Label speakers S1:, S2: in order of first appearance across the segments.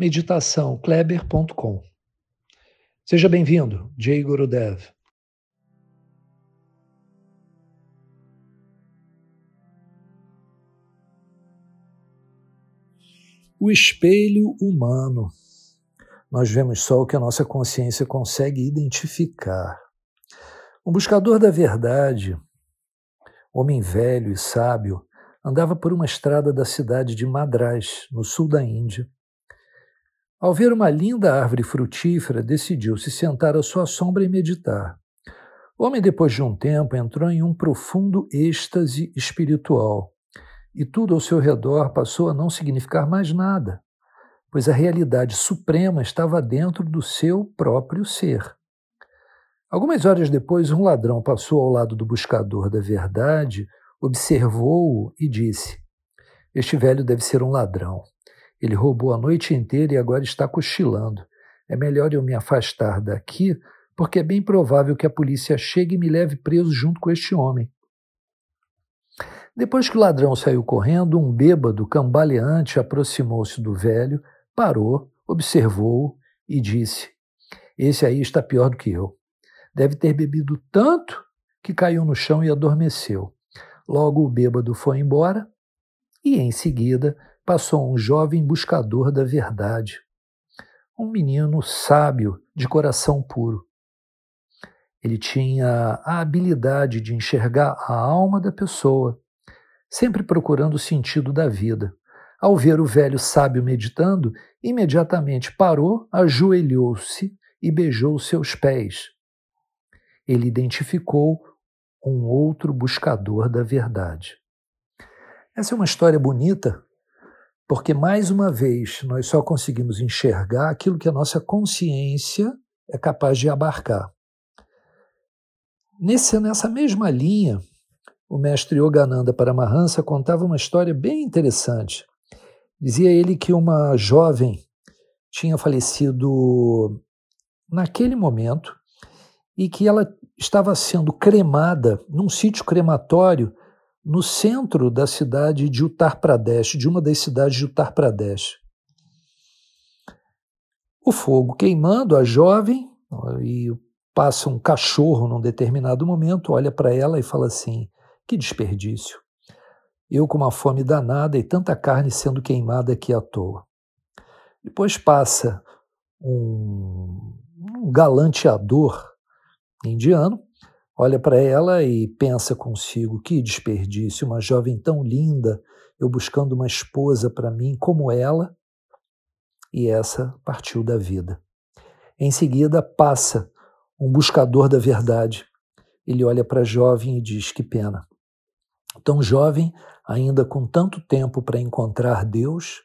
S1: meditaçãokleber.com. Seja bem-vindo, Jay Gurudev. O espelho humano. Nós vemos só o que a nossa consciência consegue identificar. Um buscador da verdade, homem velho e sábio, andava por uma estrada da cidade de Madras, no sul da Índia. Ao ver uma linda árvore frutífera, decidiu se sentar à sua sombra e meditar. O homem, depois de um tempo, entrou em um profundo êxtase espiritual e tudo ao seu redor passou a não significar mais nada, pois a realidade suprema estava dentro do seu próprio ser. Algumas horas depois, um ladrão passou ao lado do buscador da verdade, observou-o e disse: Este velho deve ser um ladrão. Ele roubou a noite inteira e agora está cochilando. É melhor eu me afastar daqui, porque é bem provável que a polícia chegue e me leve preso junto com este homem. Depois que o ladrão saiu correndo, um bêbado cambaleante aproximou-se do velho, parou, observou-o e disse: Esse aí está pior do que eu. Deve ter bebido tanto que caiu no chão e adormeceu. Logo o bêbado foi embora e, em seguida, passou um jovem buscador da verdade, um menino sábio, de coração puro. Ele tinha a habilidade de enxergar a alma da pessoa, sempre procurando o sentido da vida. Ao ver o velho sábio meditando, imediatamente parou, ajoelhou-se e beijou seus pés, ele identificou um outro buscador da verdade. Essa é uma história bonita, porque mais uma vez nós só conseguimos enxergar aquilo que a nossa consciência é capaz de abarcar. Nesse, nessa mesma linha, o mestre Yogananda Paramahansa contava uma história bem interessante. Dizia ele que uma jovem tinha falecido naquele momento e que ela estava sendo cremada num sítio crematório no centro da cidade de Uttar Pradesh, de uma das cidades de Uttar Pradesh. O fogo queimando, a jovem, e passa um cachorro num determinado momento, olha para ela e fala assim: Que desperdício! Eu com uma fome danada e tanta carne sendo queimada aqui à toa. Depois passa um, um galanteador indiano, olha para ela e pensa consigo: que desperdício, uma jovem tão linda, eu buscando uma esposa para mim como ela. E essa partiu da vida. Em seguida, passa um buscador da verdade. Ele olha para a jovem e diz: Que pena. Tão jovem, ainda com tanto tempo para encontrar Deus,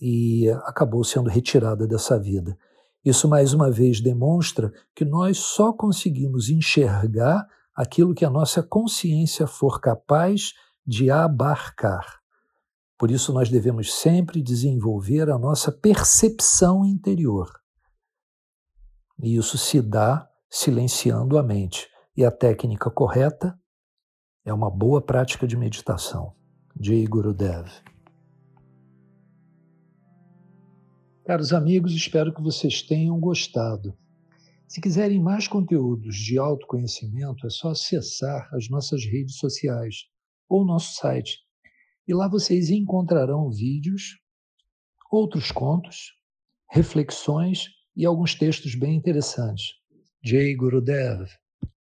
S1: e acabou sendo retirada dessa vida. Isso mais uma vez demonstra que nós só conseguimos enxergar aquilo que a nossa consciência for capaz de abarcar. Por isso, nós devemos sempre desenvolver a nossa percepção interior. E isso se dá silenciando a mente. E a técnica correta é uma boa prática de meditação. Jai Gurudev. Caros amigos, espero que vocês tenham gostado. Se quiserem mais conteúdos de autoconhecimento, é só acessar as nossas redes sociais ou nosso site. E lá vocês encontrarão vídeos, outros contos, reflexões e alguns textos bem interessantes. Jay Gurudev